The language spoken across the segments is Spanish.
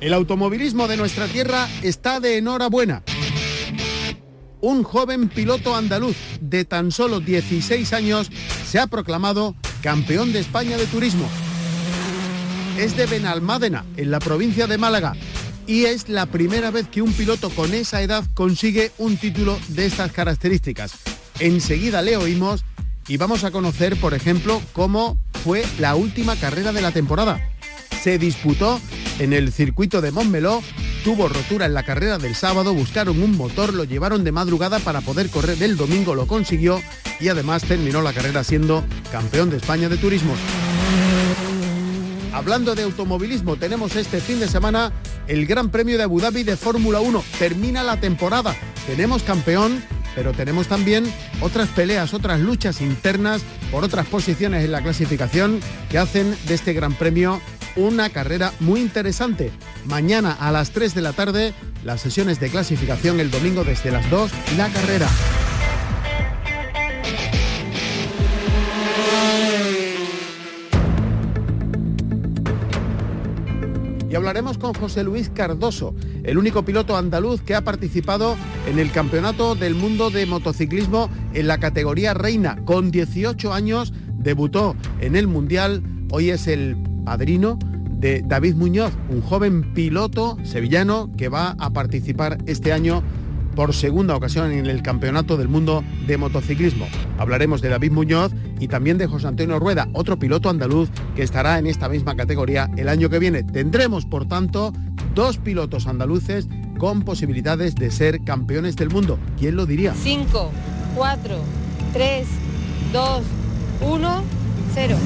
El automovilismo de nuestra tierra está de enhorabuena. Un joven piloto andaluz de tan solo 16 años se ha proclamado campeón de España de turismo. Es de Benalmádena, en la provincia de Málaga, y es la primera vez que un piloto con esa edad consigue un título de estas características. Enseguida le oímos y vamos a conocer, por ejemplo, cómo fue la última carrera de la temporada. Se disputó en el circuito de Montmeló, tuvo rotura en la carrera del sábado, buscaron un motor, lo llevaron de madrugada para poder correr el domingo, lo consiguió y además terminó la carrera siendo campeón de España de turismo. Hablando de automovilismo, tenemos este fin de semana el Gran Premio de Abu Dhabi de Fórmula 1. Termina la temporada. Tenemos campeón, pero tenemos también otras peleas, otras luchas internas por otras posiciones en la clasificación que hacen de este Gran Premio una carrera muy interesante. Mañana a las 3 de la tarde, las sesiones de clasificación, el domingo desde las 2, la carrera. y hablaremos con José Luis Cardoso, el único piloto andaluz que ha participado en el Campeonato del Mundo de Motociclismo en la categoría reina. Con 18 años debutó en el Mundial, hoy es el padrino de David Muñoz, un joven piloto sevillano que va a participar este año por segunda ocasión en el Campeonato del Mundo de Motociclismo. Hablaremos de David Muñoz y también de José Antonio Rueda, otro piloto andaluz que estará en esta misma categoría el año que viene. Tendremos, por tanto, dos pilotos andaluces con posibilidades de ser campeones del mundo. ¿Quién lo diría? 5, 4, 3, 2, 1, 0.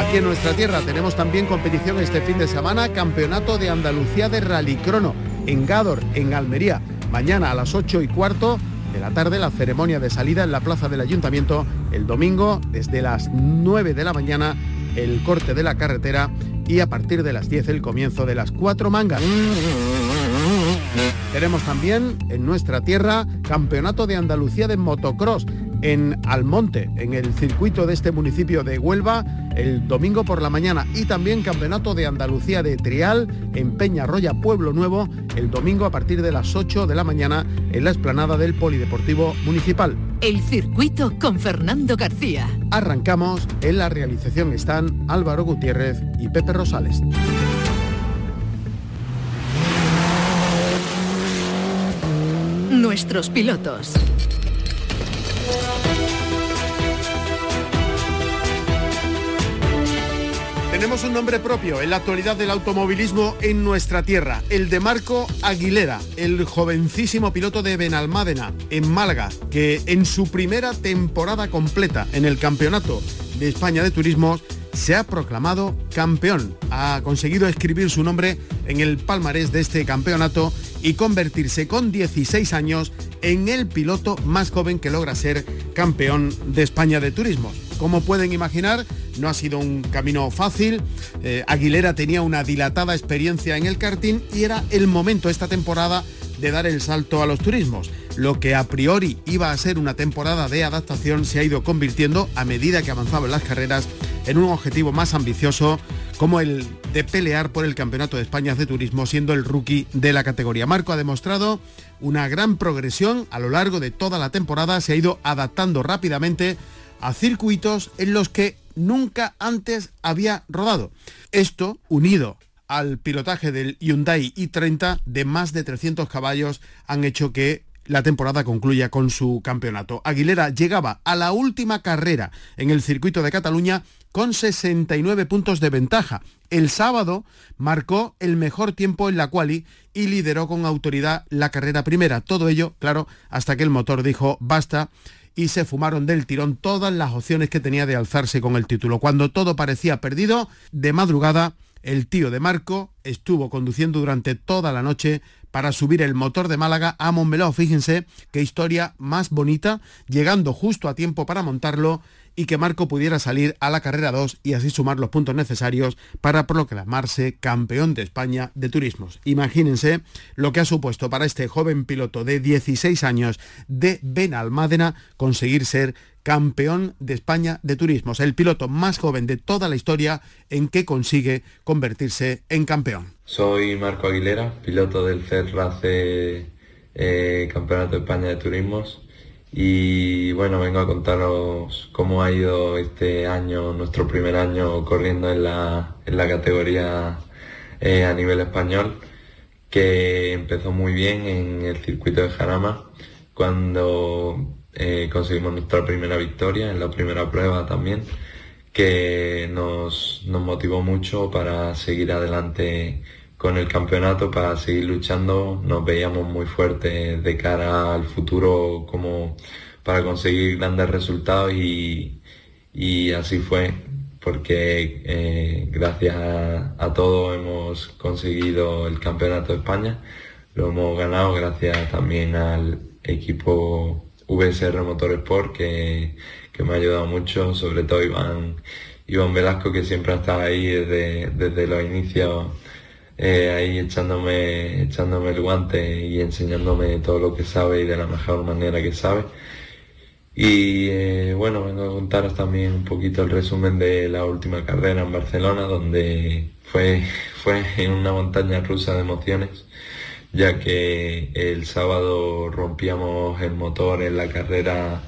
Aquí en nuestra tierra tenemos también competición este fin de semana, Campeonato de Andalucía de Rallycrono en Gádor, en Almería. Mañana a las 8 y cuarto de la tarde la ceremonia de salida en la plaza del ayuntamiento. El domingo desde las 9 de la mañana el corte de la carretera y a partir de las 10 el comienzo de las cuatro mangas. Tenemos también en nuestra tierra Campeonato de Andalucía de Motocross en Almonte, en el circuito de este municipio de Huelva, el domingo por la mañana y también Campeonato de Andalucía de Trial en Peñarroya, Pueblo Nuevo, el domingo a partir de las 8 de la mañana en la explanada del Polideportivo Municipal. El circuito con Fernando García. Arrancamos, en la realización están Álvaro Gutiérrez y Pepe Rosales. Nuestros pilotos. Tenemos un nombre propio en la actualidad del automovilismo en nuestra tierra, el de Marco Aguilera, el jovencísimo piloto de Benalmádena, en Málaga, que en su primera temporada completa en el Campeonato de España de Turismo se ha proclamado campeón. Ha conseguido escribir su nombre en el palmarés de este campeonato y convertirse con 16 años en el piloto más joven que logra ser campeón de España de Turismo. Como pueden imaginar, no ha sido un camino fácil. Eh, Aguilera tenía una dilatada experiencia en el karting y era el momento esta temporada de dar el salto a los turismos. Lo que a priori iba a ser una temporada de adaptación se ha ido convirtiendo a medida que avanzaban las carreras en un objetivo más ambicioso como el de pelear por el Campeonato de España de Turismo siendo el rookie de la categoría. Marco ha demostrado una gran progresión a lo largo de toda la temporada, se ha ido adaptando rápidamente a circuitos en los que nunca antes había rodado. Esto unido al pilotaje del Hyundai i30 de más de 300 caballos han hecho que la temporada concluya con su campeonato. Aguilera llegaba a la última carrera en el circuito de Cataluña con 69 puntos de ventaja. El sábado marcó el mejor tiempo en la quali y lideró con autoridad la carrera primera. Todo ello, claro, hasta que el motor dijo basta y se fumaron del tirón todas las opciones que tenía de alzarse con el título. Cuando todo parecía perdido, de madrugada El tío de Marco estuvo conduciendo durante toda la noche para subir el motor de Málaga a Montmeló. Fíjense qué historia más bonita, llegando justo a tiempo para montarlo y que Marco pudiera salir a la carrera 2 y así sumar los puntos necesarios para proclamarse campeón de España de turismos. Imagínense lo que ha supuesto para este joven piloto de 16 años de Benalmádena conseguir ser campeón de España de turismos, el piloto más joven de toda la historia en que consigue convertirse en campeón. Soy Marco Aguilera, piloto del CERRACE eh, Campeonato de España de Turismos y bueno, vengo a contaros cómo ha ido este año, nuestro primer año corriendo en la, categoría eh, a nivel español, que empezó muy bien en el circuito de Jarama, cuando eh, conseguimos nuestra primera victoria en la primera prueba también, que nos, nos motivó mucho para seguir adelante con el campeonato para seguir luchando. Nos veíamos muy fuertes de cara al futuro como para conseguir grandes resultados y, así fue porque eh, gracias a, a todos hemos conseguido el campeonato de España. Lo hemos ganado gracias también al equipo VSR Motorsport que, que me ha ayudado mucho, sobre todo Iván, Iván Velasco que siempre ha estado ahí desde, desde los inicios eh, ahí echándome, echándome el guante y enseñándome todo lo que sabe y de la mejor manera que sabe. Y eh, bueno, vengo a contaros también un poquito el resumen de la última carrera en Barcelona, donde fue, fue en una montaña rusa de emociones, ya que el sábado rompíamos el motor en la carrera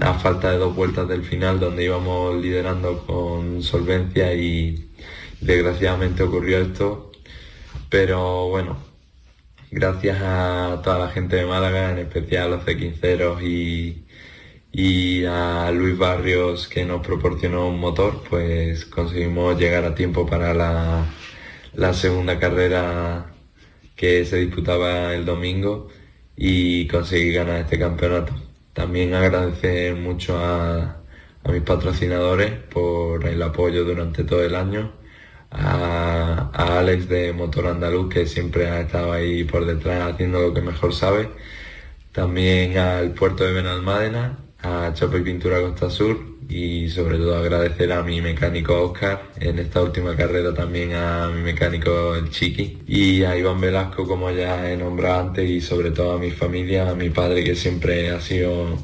a falta de dos vueltas del final, donde íbamos liderando con solvencia y desgraciadamente ocurrió esto, pero bueno, gracias a toda la gente de Málaga, en especial a los C15 y, a Luis Barrios que nos proporcionó un motor, pues conseguimos llegar a tiempo para la, segunda carrera que se disputaba el domingo y conseguir ganar este campeonato. También agradecer mucho a mis patrocinadores por el apoyo durante todo el año a, Alex de Motor Andaluz, que siempre ha estado ahí por detrás haciendo lo que mejor sabe. También al puerto de Benalmádena, a Chapa y Pintura Costa Sur y sobre todo agradecer a mi mecánico Oscar, en esta última carrera también a mi mecánico el Chiqui y a Iván Velasco como ya he nombrado antes y sobre todo a mi familia, a mi padre que siempre ha sido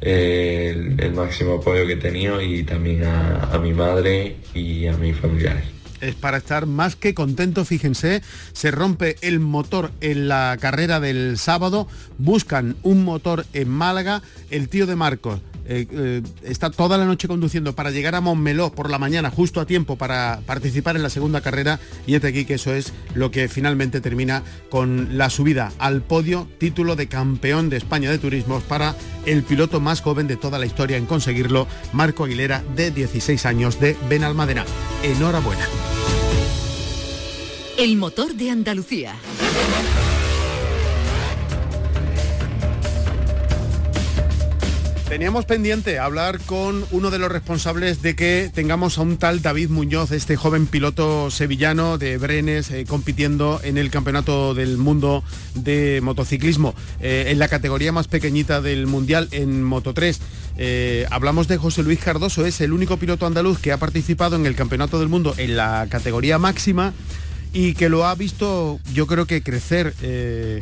eh, el, máximo apoyo que he tenido y también a mi madre y a mis familiares es para estar más que contento, fíjense, se rompe el motor en la carrera del sábado, buscan un motor en Málaga, el tío de Marcos eh, eh, está toda la noche conduciendo para llegar a Montmeló por la mañana justo a tiempo para participar en la segunda carrera y este aquí que eso es lo que finalmente termina con la subida al podio, título de campeón de España de turismos para el piloto más joven de toda la historia en conseguirlo, Marco Aguilera de 16 años de Benalmádena. Enhorabuena. El motor de Andalucía. Teníamos pendiente hablar con uno de los responsables de que tengamos a un tal David Muñoz, este joven piloto sevillano de Brenes, eh, compitiendo en el Campeonato del Mundo de Motociclismo, eh, en la categoría más pequeñita del Mundial, en Moto 3. Eh, hablamos de José Luis Cardoso, es el único piloto andaluz que ha participado en el Campeonato del Mundo en la categoría máxima y que lo ha visto, yo creo que crecer.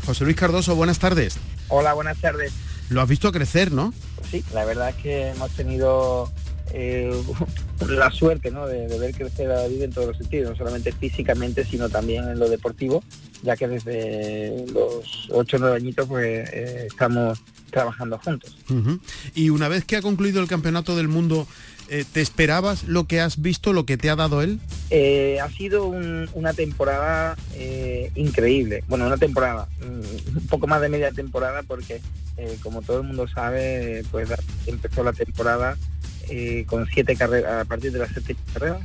José Luis Cardoso, buenas tardes. Hola, buenas tardes. Lo has visto crecer, ¿no? sí, la verdad es que hemos tenido eh, la suerte de, ver crecer a David en todos los sentidos, no solamente físicamente, sino también en lo deportivo, ya que desde los 8 o 9 añitos pues, eh, estamos trabajando juntos. Y una vez que ha concluido el Campeonato del Mundo, eh, ¿te esperabas lo que has visto, lo que te ha dado él? ha sido una temporada increíble. Bueno, una temporada, mm, un poco más de media temporada porque eh, como todo el mundo sabe, pues empezó la temporada eh, con siete carreras, a partir de las siete carreras,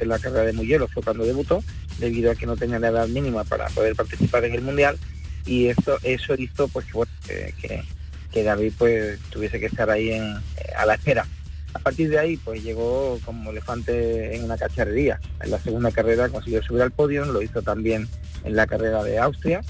en la carrera de Muyelo fue cuando debutó, debido a que no tenía la edad mínima para poder participar en el Mundial, y esto, eso hizo pues que, que, David pues tuviese que estar ahí en, a la espera. A partir de ahí, pues llegó como elefante en una cacharrería. En la segunda carrera consiguió subir al podio, lo hizo también en la carrera de Austria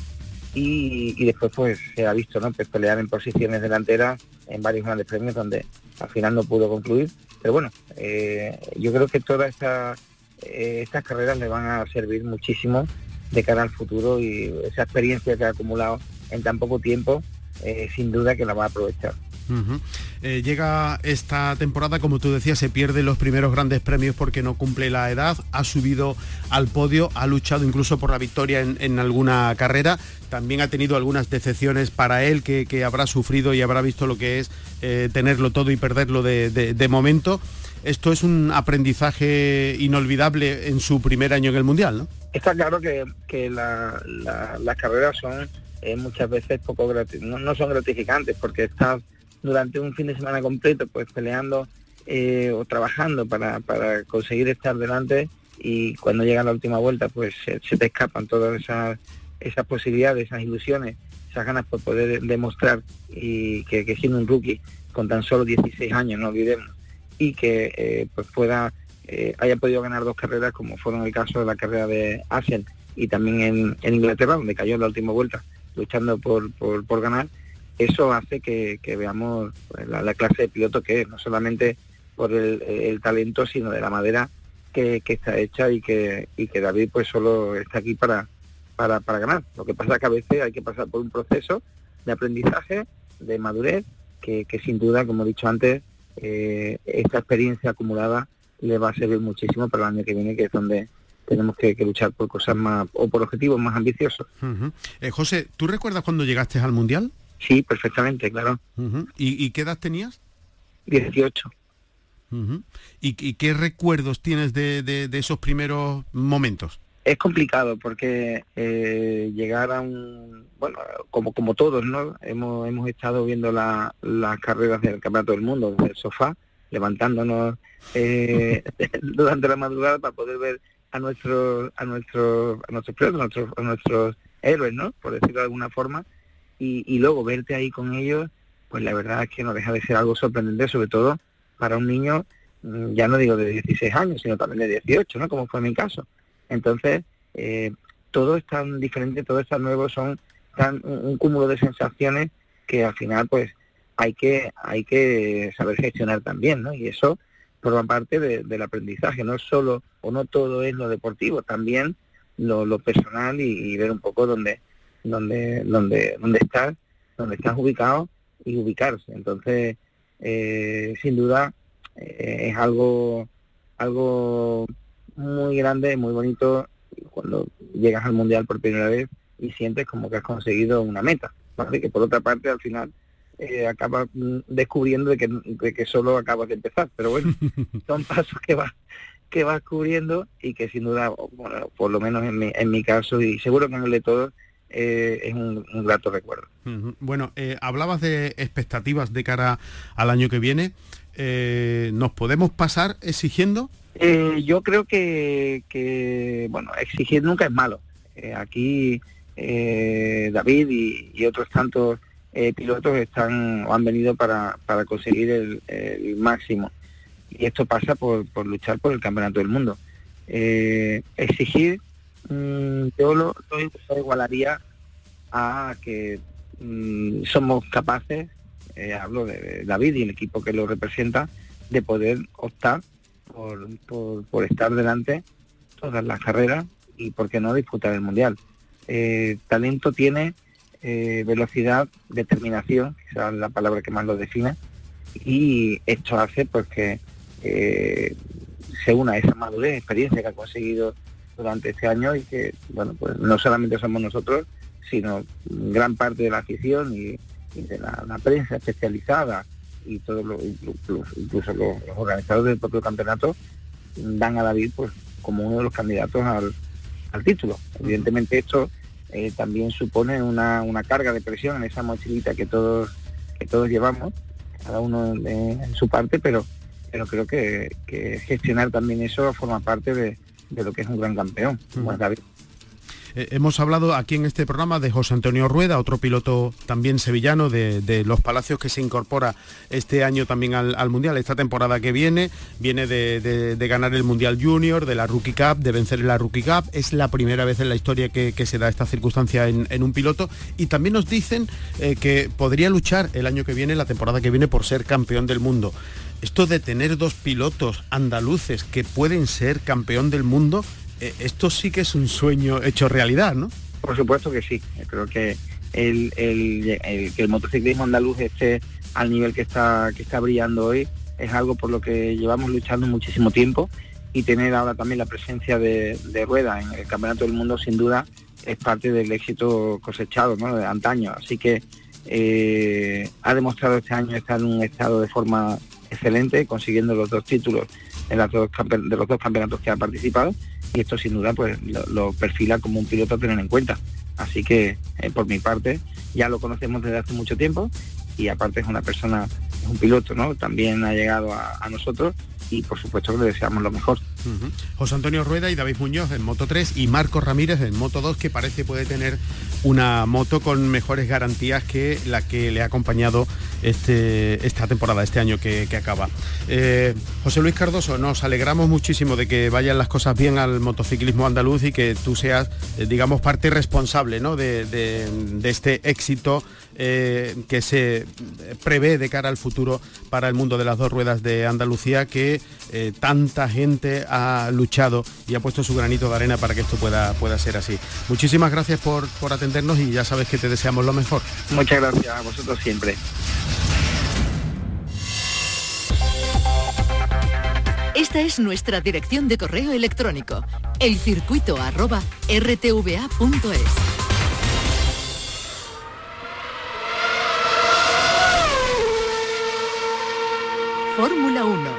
y, después pues se ha visto ¿no? pelear en posiciones delanteras en varios grandes premios donde al final no pudo concluir. Pero bueno, eh, yo creo que todas eh, estas carreras le van a servir muchísimo de cara al futuro y esa experiencia que ha acumulado en tan poco tiempo, eh, sin duda que la va a aprovechar. Eh, llega esta temporada, como tú decías, se pierde los primeros grandes premios porque no cumple la edad, ha subido al podio, ha luchado incluso por la victoria en, alguna carrera, también ha tenido algunas decepciones para él que, habrá sufrido y habrá visto lo que es eh, tenerlo todo y perderlo de, momento. Esto es un aprendizaje inolvidable en su primer año en el Mundial, ¿no? Está claro que, las carreras son eh, muchas veces poco no, no son gratificantes porque estás durante un fin de semana completo, pues peleando eh, o trabajando para, conseguir estar delante y cuando llega la última vuelta, pues se, te escapan todas esas, esas posibilidades, esas ilusiones, esas ganas por poder demostrar y que, siendo un rookie con tan solo 16 años, no olvidemos, y que eh, pues pueda eh, haya podido ganar dos carreras como fueron el caso de la carrera de Asen y también en, Inglaterra, donde cayó en la última vuelta luchando por, por ganar, eso hace que, veamos pues, la, clase de piloto que es, no solamente por el, talento, sino de la madera que, está hecha y que, que David pues solo está aquí para, para, ganar. Lo que pasa es que a veces hay que pasar por un proceso de aprendizaje, de madurez, que, sin duda, como he dicho antes, eh, esta experiencia acumulada le va a servir muchísimo para el año que viene, que es donde tenemos que, luchar por cosas más o por objetivos más ambiciosos. Eh, José, ¿tú recuerdas cuando llegaste al Mundial? Sí, perfectamente, claro. ¿Y, qué edad tenías? 18. ¿Y, qué recuerdos tienes de, esos primeros momentos? Es complicado porque eh, llegar a un, bueno, como, como todos, ¿no? Hemos, hemos estado viendo las carreras del Campeonato del Mundo desde el sofá, levantándonos eh, durante la madrugada para poder ver a nuestros a nuestros a nuestros a nuestros, a nuestros héroes, ¿no? Por decirlo de alguna forma y, luego verte ahí con ellos, pues la verdad es que no deja de ser algo sorprendente, sobre todo para un niño, mm, ya no digo de 16 años, sino también de 18, ¿no? Como fue mi caso. Entonces, eh, todo es tan diferente, todo es tan nuevo, son tan un, cúmulo de sensaciones que al final, pues, hay que hay que saber gestionar también, ¿no? Y eso forma parte del aprendizaje, no solo o no todo es lo deportivo, también lo, personal y, y ver un poco dónde donde, donde, donde estás, donde estás ubicado y ubicarse. Entonces, eh, sin duda, eh, es algo, algo muy grande, muy bonito cuando llegas al mundial por primera vez y sientes como que has conseguido una meta, ¿vale? que por otra parte al final eh, acabas descubriendo de que, de que solo acabas de empezar, pero bueno, son pasos que vas que vas cubriendo y que sin duda, bueno, por lo menos en mi, en mi caso y seguro que en el de todos, eh, es un, grato recuerdo. Bueno, eh, hablabas de expectativas de cara al año que viene. Eh, ¿Nos podemos pasar exigiendo? yo creo que, bueno, exigir nunca es malo. aquí David y, otros tantos pilotos están o han venido para, conseguir el, máximo. Y esto pasa por, luchar por el campeonato del mundo. exigir Mm, yo lo, igualaría a que mm, somos capaces, eh, hablo de David y el equipo que lo representa, de poder optar por, estar delante todas las carreras y, por qué no, disputar el Mundial. Eh, talento tiene, eh, velocidad, determinación, que es la palabra que más lo define, y esto hace pues que se una esa madurez, experiencia que ha conseguido durante este año y que, bueno, pues no solamente somos nosotros, sino gran parte de la afición y, de la, prensa especializada y todos los, incluso, los, organizadores del propio campeonato dan a David pues como uno de los candidatos al, título. Evidentemente esto eh, también supone una, carga de presión en esa mochilita que todos que todos llevamos, cada uno en su parte, pero pero creo que, que gestionar también eso forma parte de, de lo que es un gran campeón, como David. Eh, hemos hablado aquí en este programa de José Antonio Rueda, otro piloto también sevillano de, Los Palacios que se incorpora este año también al, Mundial, esta temporada que viene, viene de, ganar el Mundial Junior, de la Rookie Cup, de vencer en la Rookie Cup, es la primera vez en la historia que, se da esta circunstancia en, un piloto. Y también nos dicen eh, que podría luchar el año que viene, la temporada que viene, por ser campeón del mundo esto de tener dos pilotos andaluces que pueden ser campeón del mundo, eh, esto sí que es un sueño hecho realidad, ¿no? Por supuesto que sí. Creo que el, que el motociclismo andaluz esté al nivel que está, que está brillando hoy es algo por lo que llevamos luchando muchísimo tiempo y tener ahora también la presencia de, Rueda en el Campeonato del Mundo sin duda es parte del éxito cosechado ¿no? de antaño. Así que eh, ha demostrado este año estar en un estado de forma excelente, consiguiendo los dos títulos en las dos de los dos campeonatos que ha participado y esto sin duda pues lo, perfila como un piloto a tener en cuenta. Así que eh, por mi parte ya lo conocemos desde hace mucho tiempo y aparte es una persona, es un piloto, ¿no? También ha llegado a nosotros y por supuesto que le deseamos lo mejor. José Antonio Rueda y David Muñoz en Moto 3 y Marco Ramírez en Moto 2 que parece puede tener una moto con mejores garantías que la que le ha acompañado este, esta temporada, este año que, acaba. Eh, José Luis Cardoso, nos alegramos muchísimo de que vayan las cosas bien al motociclismo andaluz y que tú seas, eh, digamos, parte responsable ¿no? de, este éxito eh, que se prevé de cara al futuro para el mundo de las dos ruedas de Andalucía que tanta gente ha luchado y ha puesto su granito de arena para que esto pueda, pueda ser así. Muchísimas gracias por, por atendernos y ya sabes que te deseamos lo mejor. Muchas gracias a vosotros siempre. Esta es nuestra dirección de correo electrónico, elcircuito@rtva.es. Fórmula 1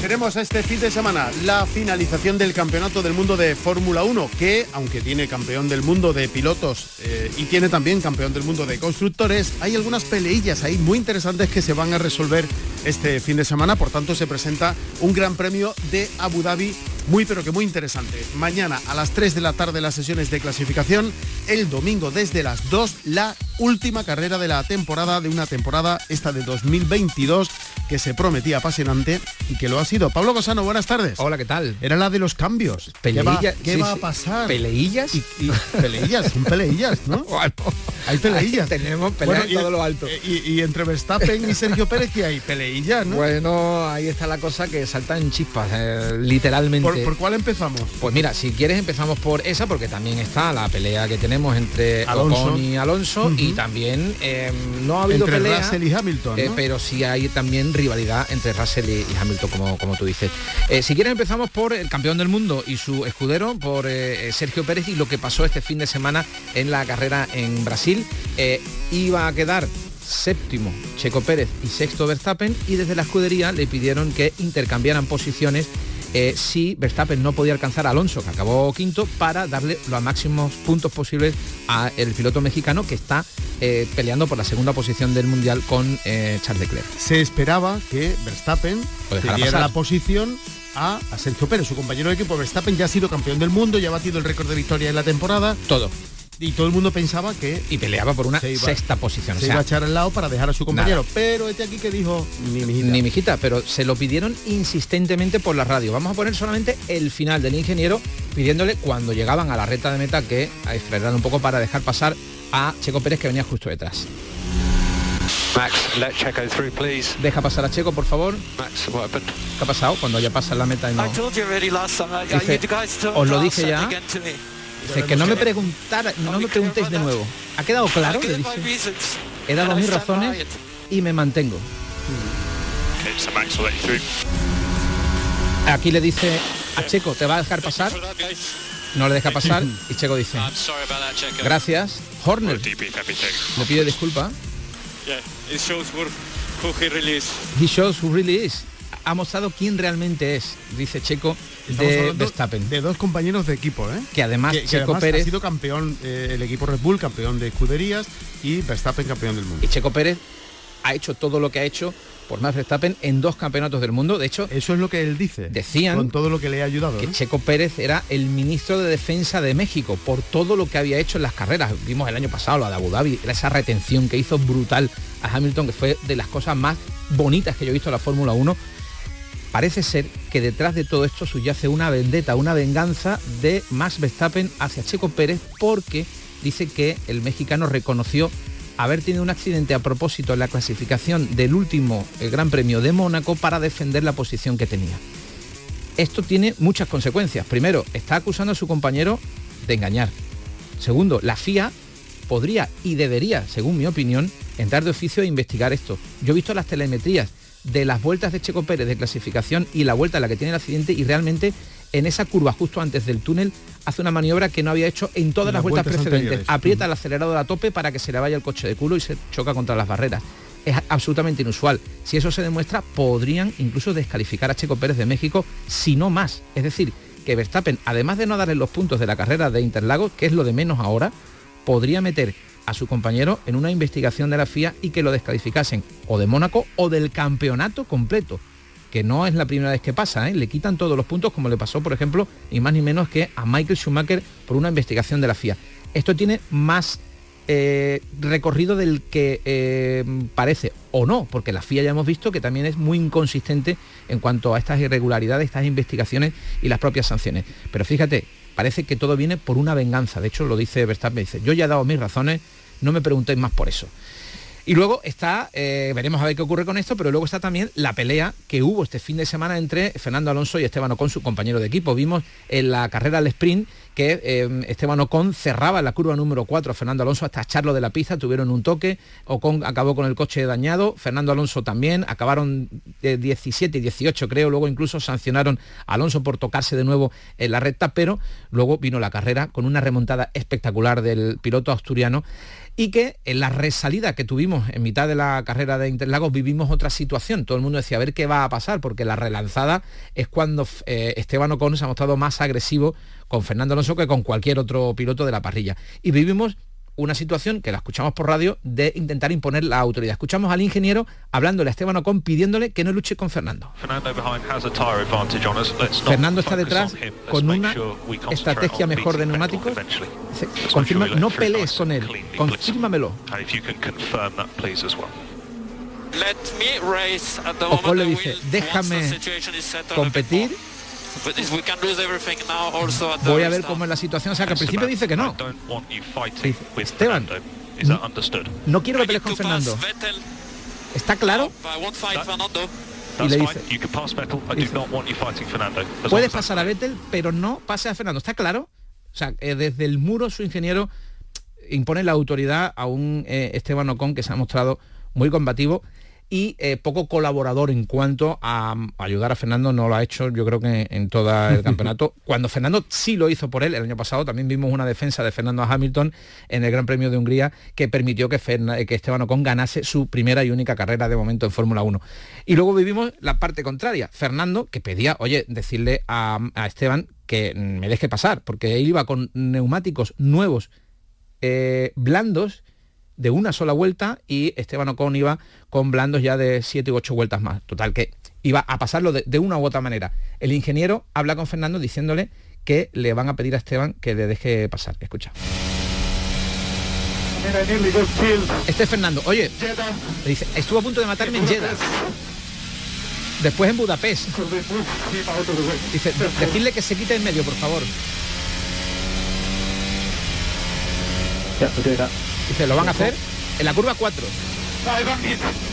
Tenemos este fin de semana la finalización del Campeonato del Mundo de Fórmula 1, que aunque tiene campeón del mundo de pilotos eh, y tiene también campeón del mundo de constructores, hay algunas peleillas ahí muy interesantes que se van a resolver este fin de semana. Por tanto, se presenta un gran premio de Abu Dhabi muy pero que muy interesante. Mañana a las 3 de la tarde las sesiones de clasificación, el domingo desde las 2 la última carrera de la temporada, de una temporada esta de 2022 que se prometía apasionante y que lo ha sido. Pablo Cosano, buenas tardes. Hola, ¿qué tal? Era la de los cambios. Peleillas. ¿Qué va, a pasar? ¿Peleillas? Y, peleillas, son peleillas, ¿no? hay peleillas. tenemos peleas todo lo alto. Y, entre Verstappen y Sergio Pérez que hay peleillas, ¿no? Bueno, ahí está la cosa que salta en chispas, eh, literalmente. ¿Por, cuál empezamos? Pues mira, si quieres empezamos por esa, porque también está la pelea que tenemos entre Alonso y Alonso y también eh, no ha habido entre pelea. Russell y Hamilton. Eh, pero sí hay también rivalidad entre Russell y, Hamilton, como, como tú dices. Eh, si quieres empezamos por el campeón del mundo y su escudero, por eh, Sergio Pérez y lo que pasó este fin de semana en la carrera en Brasil. Iba a quedar séptimo Checo Pérez y sexto Verstappen y desde la escudería le pidieron que intercambiaran posiciones si Verstappen no podía alcanzar a Alonso, que acabó quinto, para darle los máximos puntos posibles al piloto mexicano que está eh, peleando por la segunda posición del Mundial con eh, Charles Leclerc. Se esperaba que Verstappen diera la posición a, Sergio Pérez, su compañero de equipo. Verstappen ya ha sido campeón del mundo, ya ha batido el récord de victoria en la temporada. Todo y todo el mundo pensaba que y peleaba por una sexta posición se iba a echar al lado para dejar a su compañero pero este aquí que dijo ni mijita ni mijita pero se lo pidieron insistentemente por la radio vamos a poner solamente el final del ingeniero pidiéndole cuando llegaban a la recta de meta que a un poco para dejar pasar a Checo Pérez que venía justo detrás. Max, let Checo through, please. Deja pasar a Checo, por favor. Max, what happened? ¿Qué ha pasado cuando ya pasa la meta y no? I told you already last time. Dice, you guys os lo dije ya. Dice que no me preguntara, no me preguntéis de nuevo. ¿Ha quedado claro? Le dice. He dado mis razones y me mantengo. Aquí le dice a Checo, ¿te va a dejar pasar? no le deja pasar y Checo dice, gracias, Horner le pide disculpa. He shows who really is. Ha mostrado quién realmente es, dice Checo de Verstappen. De dos compañeros de equipo, ¿eh? Que además Checo Pérez ha sido campeón eh, el equipo Red Bull, campeón de escuderías y Verstappen campeón del mundo. Y Checo Pérez ha hecho todo lo que ha hecho por Max Verstappen en dos campeonatos del mundo. De hecho, eso es lo que él dice. Decían con todo lo que le ha ayudado. Que Checo Pérez era el ministro de Defensa de México por todo lo que había hecho en las carreras. Vimos el año pasado lo de Abu Dhabi, esa retención que hizo brutal a Hamilton, que fue de las cosas más bonitas que yo he visto en la Fórmula 1. Parece ser que detrás de todo esto subyace una vendetta, una venganza de Max Verstappen hacia Checo Pérez porque dice que el mexicano reconoció haber tenido un accidente a propósito en la clasificación del último el Gran Premio de Mónaco para defender la posición que tenía. Esto tiene muchas consecuencias. Primero, está acusando a su compañero de engañar. Segundo, la FIA podría y debería, según mi opinión, entrar de oficio e investigar esto. Yo he visto las telemetrías de las vueltas de Checo Pérez de clasificación y la vuelta en la que tiene el accidente y realmente en esa curva justo antes del túnel hace una maniobra que no había hecho en todas las, vueltas, precedentes. Aprieta el acelerador a tope para que se le vaya el coche de culo y se choca contra las barreras. Es absolutamente inusual. Si eso se demuestra, podrían incluso descalificar a Checo Pérez de México, si no más. Es decir, que Verstappen, además de no darle los puntos de la carrera de Interlagos, que es lo de menos ahora, podría meter a su compañero en una investigación de la FIA y que lo descalificasen o de Mónaco o del campeonato completo que no es la primera vez que pasa, ¿eh? le quitan todos los puntos como le pasó, por ejemplo, ni más ni menos que a Michael Schumacher por una investigación de la FIA. Esto tiene más eh, recorrido del que eh, parece o no, porque la FIA ya hemos visto que también es muy inconsistente en cuanto a estas irregularidades, estas investigaciones y las propias sanciones. Pero fíjate, parece que todo viene por una venganza. De hecho, lo dice Verstappen, dice, yo ya he dado mis razones, no me preguntéis más por eso. Y luego está, eh, veremos a ver qué ocurre con esto, pero luego está también la pelea que hubo este fin de semana entre Fernando Alonso y Esteban Ocon, su compañero de equipo. Vimos en la carrera al sprint que eh, Esteban Ocon cerraba la curva número 4 a Fernando Alonso hasta echarlo de la pista, tuvieron un toque, Ocon acabó con el coche dañado, Fernando Alonso también, acabaron de 17 y 18 creo, luego incluso sancionaron a Alonso por tocarse de nuevo en la recta, pero luego vino la carrera con una remontada espectacular del piloto asturiano y que en la resalida que tuvimos en mitad de la carrera de Interlagos vivimos otra situación. Todo el mundo decía, a ver qué va a pasar, porque la relanzada es cuando eh, Esteban Ocon se ha mostrado más agresivo con Fernando Alonso que con cualquier otro piloto de la parrilla. Y vivimos una situación que la escuchamos por radio de intentar imponer la autoridad. Escuchamos al ingeniero hablándole a Esteban Ocon pidiéndole que no luche con Fernando. Fernando está detrás con una estrategia mejor de neumáticos. Confirma, no pelees con él, confírmamelo. Ocon le dice, déjame competir Voy a ver cómo es la situación. O sea, que al principio dice que no. Esteban, no, quiero que pelees con Fernando. ¿Está claro? Y le dice, puedes pasar a Vettel, pero no pase a Fernando. ¿Está claro? O sea, eh, desde el muro su ingeniero impone la autoridad a un eh, Esteban Ocon que se ha mostrado muy combativo y eh, poco colaborador en cuanto a, ayudar a Fernando, no lo ha hecho yo creo que en todo el campeonato. Cuando Fernando sí lo hizo por él, el año pasado también vimos una defensa de Fernando Hamilton en el Gran Premio de Hungría que permitió que, que Esteban Ocon ganase su primera y única carrera de momento en Fórmula 1. Y luego vivimos la parte contraria, Fernando que pedía, oye, decirle a, Esteban que me deje pasar, porque él iba con neumáticos nuevos, eh, blandos, de una sola vuelta y Esteban Ocon iba con blandos ya de 7 u 8 vueltas más. Total, que iba a pasarlo de, una u otra manera. El ingeniero habla con Fernando diciéndole que le van a pedir a Esteban que le deje pasar. Escucha. Este es Fernando. Oye, le dice, estuvo a punto de matarme en Jeddah. Después en Budapest. Dice, decirle que se quite en medio, por favor. Dice, ¿lo van a hacer? En la curva 4.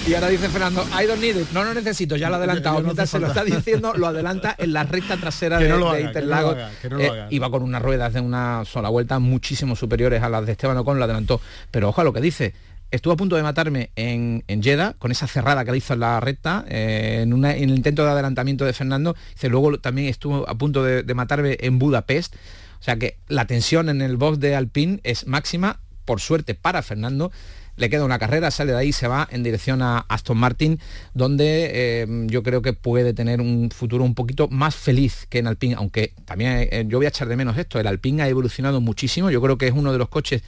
Y ahora dice Fernando, I don't need it. No lo necesito, ya lo ha adelantado. Mientras se lo está diciendo, lo adelanta en la recta trasera de, Interlagos. iba con unas ruedas de una sola vuelta muchísimo superiores a las de Esteban Ocon, lo adelantó. Pero ojo a lo que dice. Estuvo a punto de matarme en, en Jeddah, con esa cerrada que le hizo en la recta, eh, en, una, en, el intento de adelantamiento de Fernando. Dice, luego también estuvo a punto de, de matarme en Budapest. O sea que la tensión en el box de Alpine es máxima por suerte para Fernando, le queda una carrera, sale de ahí, se va en dirección a Aston Martin, donde eh, yo creo que puede tener un futuro un poquito más feliz que en Alpine, aunque también eh, yo voy a echar de menos esto, el Alpine ha evolucionado muchísimo, yo creo que es uno de los coches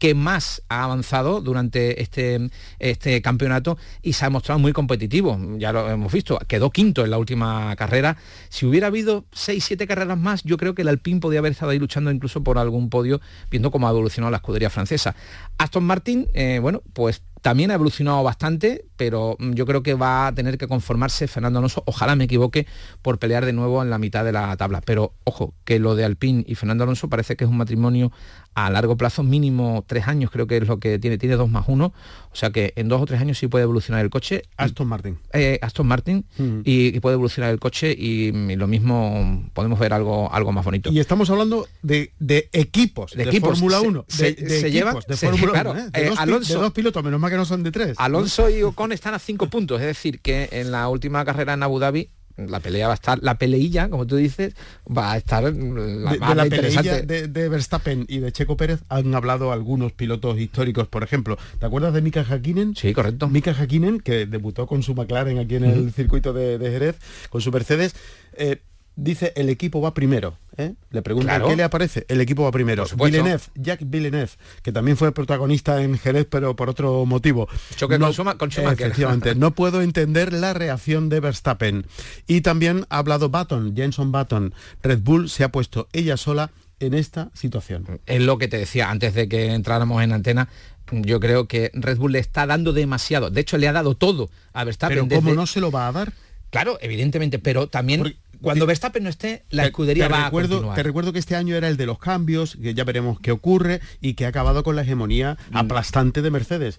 que más ha avanzado durante este, este campeonato y se ha mostrado muy competitivo. Ya lo hemos visto, quedó quinto en la última carrera. Si hubiera habido seis, siete carreras más, yo creo que el Alpine podía haber estado ahí luchando incluso por algún podio, viendo cómo ha evolucionado la escudería francesa. Aston Martin, eh, bueno, pues también ha evolucionado bastante, pero mm, yo creo que va a tener que conformarse Fernando Alonso, ojalá me equivoque, por pelear de nuevo en la mitad de la tabla. Pero ojo, que lo de Alpine y Fernando Alonso parece que es un matrimonio a largo plazo, mínimo tres años, creo que es lo que tiene, tiene dos más uno, o sea que en dos o tres años sí puede evolucionar el coche. Aston Martin. Eh, Aston Martin mm. y, puede evolucionar el coche y, lo mismo podemos ver algo, algo más bonito. Y estamos hablando de, equipos de, de Fórmula 1. Se, se, lleva de Fórmula 1, ¿eh? de, dos, pilotos, menos mal que no son de tres. Alonso y Ocon están a cinco puntos, es decir, que en la última carrera en Abu Dhabi la pelea va a estar, la peleilla, como tú dices, va a estar la, de, de la peleilla de, Verstappen y de Checo Pérez han hablado algunos pilotos históricos, por ejemplo, ¿te acuerdas de Mika Hakkinen? Sí, correcto. Mika Hakkinen, que debutó con su McLaren aquí en el circuito de, Jerez, con su Mercedes. Eh, dice el equipo va primero. ¿eh? Le preguntan qué le aparece. El equipo va primero. Villeneuve, Jack Villeneuve, que también fue protagonista en Jerez, pero por otro motivo. Choque no, con, con Efectivamente. no puedo entender la reacción de Verstappen. Y también ha hablado Button, Jenson Button. Red Bull se ha puesto ella sola en esta situación. Es lo que te decía antes de que entráramos en antena. Yo creo que Red Bull le está dando demasiado. De hecho, le ha dado todo a Verstappen. Pero ¿cómo no se lo va a dar? Claro, evidentemente, pero también cuando Verstappen no esté, la escudería va recuerdo, a continuar. Te recuerdo que este año era el de los cambios, que ya veremos qué ocurre, y que ha acabado con la hegemonía mm. aplastante de Mercedes.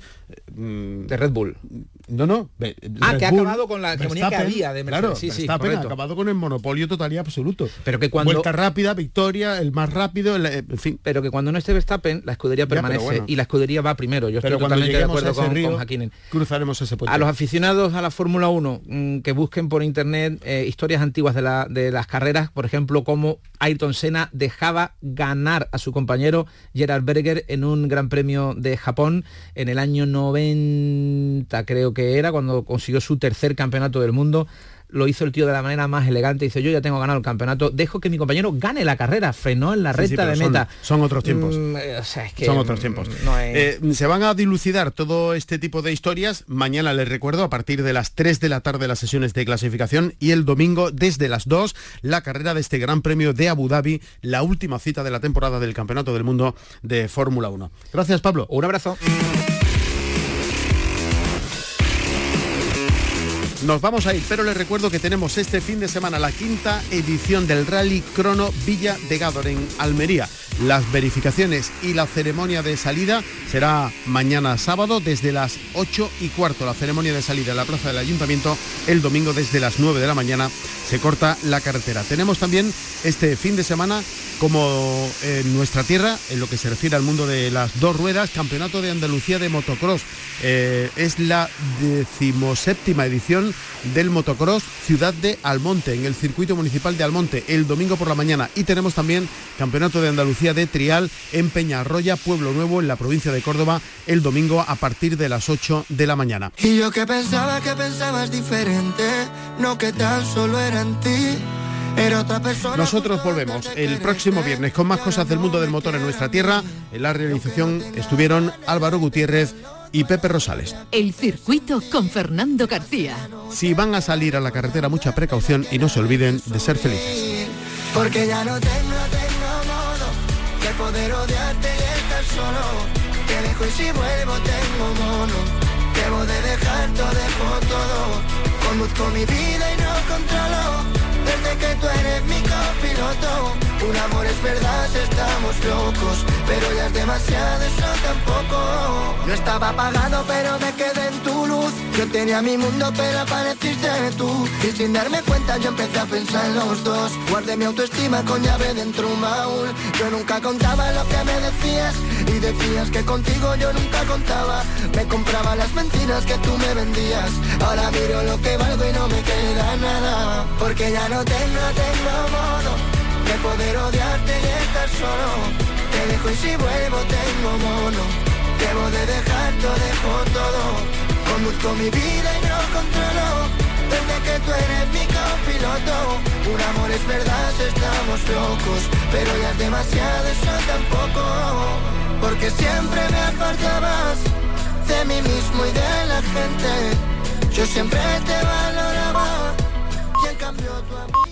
Mm. De Red Bull. No, no. ah, que ha acabado con la hegemonía que había de Mercedes. Claro, sí, sí, ha acabado con el monopolio total y absoluto. Pero que cuando... Vuelta rápida, victoria, el más rápido, en fin. Pero que cuando no esté Verstappen, la escudería permanece y la escudería va primero. Yo estoy totalmente de acuerdo con, río, Cruzaremos ese puente. A los aficionados a la Fórmula 1 mm, que busquen por internet eh, historias antiguas de, la, de las carreras por ejemplo, como Ayrton Senna dejaba ganar a su compañero Gerard Berger en un Gran Premio de Japón en el año 90, creo que era, cuando consiguió su tercer campeonato del mundo lo hizo el tío de la manera más elegante, dice yo ya tengo ganado el campeonato, dejo que mi compañero gane la carrera, frenó en la recta de meta. Son, otros tiempos. Mm, son otros tiempos. Eh, se van a dilucidar todo este tipo de historias. Mañana les recuerdo, a partir de las 3 de la tarde las sesiones de clasificación y el domingo desde las 2 la carrera de este Gran Premio de Abu Dhabi, la última cita de la temporada del Campeonato del Mundo de Fórmula 1. Gracias Pablo. Un abrazo. Nos vamos a ir, pero les recuerdo que tenemos este fin de semana la quinta edición del Rally Crono Villa de Gádor en Almería. Las verificaciones y la ceremonia de salida será mañana sábado desde las 8 y cuarto. La ceremonia de salida en la plaza del ayuntamiento el domingo desde las 9 de la mañana se corta la carretera. Tenemos también este fin de semana como en nuestra tierra, en lo que se refiere al mundo de las dos ruedas, Campeonato de Andalucía de Motocross. Eh, es la decimoséptima edición del Motocross Ciudad de Almonte, en el circuito municipal de Almonte, el domingo por la mañana. Y tenemos también Campeonato de Andalucía de Trial en Peñarroya, Pueblo Nuevo, en la provincia de Córdoba, el domingo a partir de las 8 de la mañana. Y yo que pensaba que pensabas diferente, no que tan solo era en ti. Nosotros volvemos el próximo viernes con más cosas del mundo del motor en nuestra tierra. En la realización estuvieron Álvaro Gutiérrez y Pepe Rosales. El circuito con Fernando García. Si van a salir a la carretera, mucha precaución y no se olviden de ser felices. Porque ya no tengo, tengo modo de poder odiarte y estar solo. Te dejo y si vuelvo tengo mono. Debo de dejar todo, dejo todo. Conduzco mi vida y no controlo desde que tú eres mi copiloto. Un amor es verdad, estamos locos, pero ya es demasiado, eso tampoco. No estaba apagado, pero me quedé en tu luz. Yo tenía mi mundo, pero apareciste tú. Y sin darme cuenta, yo empecé a pensar en los dos. Guardé mi autoestima con llave dentro un baúl. Yo nunca contaba lo que me decías. Y decías que contigo yo nunca contaba. Me compraba las mentiras que tú me vendías. Ahora miro lo que valgo y no me queda nada. Porque ya no tengo, tengo modo de poder odiarte y estar solo. Te dejo y si vuelvo tengo mono. Debo de dejar todo, dejo todo. Conduzco mi vida y no controlo desde que tú eres mi copiloto. Un amor es verdad, estamos locos, pero ya es demasiado eso tampoco. Porque siempre me apartabas de mí mismo y de la gente. Yo siempre te valoraba y en cambio tu amigo.